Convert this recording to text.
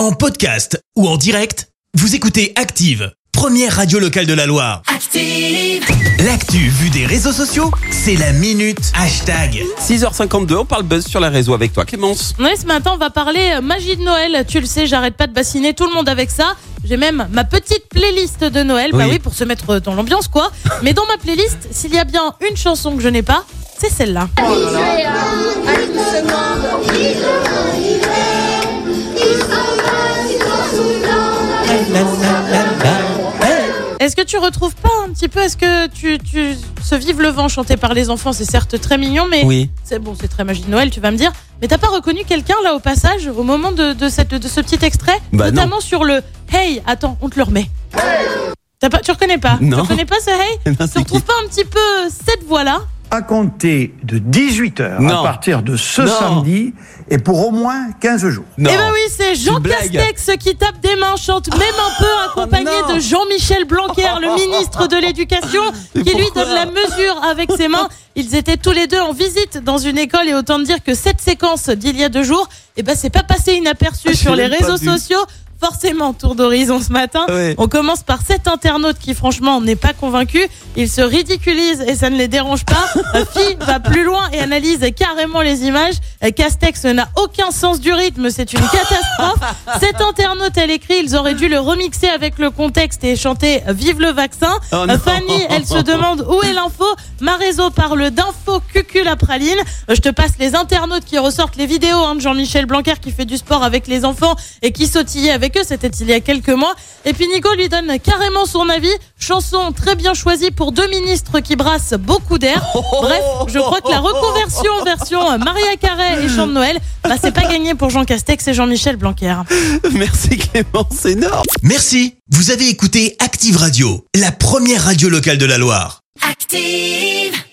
En podcast ou en direct, vous écoutez Active, première radio locale de la Loire. Active. L'actu vue des réseaux sociaux, c'est la minute hashtag. 6h52, on parle buzz sur les réseaux avec toi, Clémence. Ouais, ce matin, on va parler euh, magie de Noël. Tu le sais, j'arrête pas de bassiner tout le monde avec ça. J'ai même ma petite playlist de Noël. Bah Oui. oui, pour se mettre dans l'ambiance, quoi. Mais dans ma playlist, s'il y a bien une chanson que je n'ai pas, c'est celle-là. Est-ce que tu retrouves pas un petit peu Est-ce que tu, tu ce vive le vent chanté par les enfants, c'est certes très mignon, mais Oui. c'est bon, c'est très magie de Noël, tu vas me dire. Mais t'as pas reconnu quelqu'un là au passage au moment de, de, cette, de ce petit extrait, Bah notamment sur le Hey, attends, on te le remet. T'as pas, tu reconnais pas? Non. Tu reconnais pas ce Hey Non, Tu retrouves pas un petit peu cette voix là à compter de 18h Non. à partir de ce Non. samedi et pour au moins 15 jours. Non. Eh ben oui, c'est Jean. Castex qui tape des mains, chante même un peu accompagné non. de Jean-Michel Blanquer, le ministre de l'Éducation, qui lui donne la mesure avec ses mains. Ils étaient tous les deux en visite dans une école et autant dire que cette séquence d'il y a deux jours, eh ben c'est pas passé inaperçu Ah, sur les réseaux sociaux. Forcément, tour d'horizon ce matin. On commence par cet internaute qui, franchement, n'est pas convaincu. Il se ridiculise et ça ne les dérange pas. Euh, Phi va plus loin et analyse carrément les images. Euh, Castex n'a aucun sens du rythme, c'est une catastrophe. Cet internaute, elle écrit, ils auraient dû le remixer avec le contexte et chanter Vive le vaccin. Oh Euh. Fanny, elle se demande où est. Ma réseau parle d'info cucul à praline. Euh, Je te passe les internautes qui ressortent les vidéos hein, de Jean-Michel Blanquer qui fait du sport avec les enfants et qui sautillait avec eux. C'était il y a quelques mois. Et puis Nico lui donne carrément son avis. Chanson très bien choisie pour deux ministres qui brassent beaucoup d'air. Bref, je crois que la reconversion version euh, Maria Carré et chant de Noël, bah, c'est pas gagné pour Jean Castex et Jean-Michel Blanquer. Merci Clémence, c'est énorme. Merci, vous avez écouté Active Radio, la première radio locale de la Loire. Active.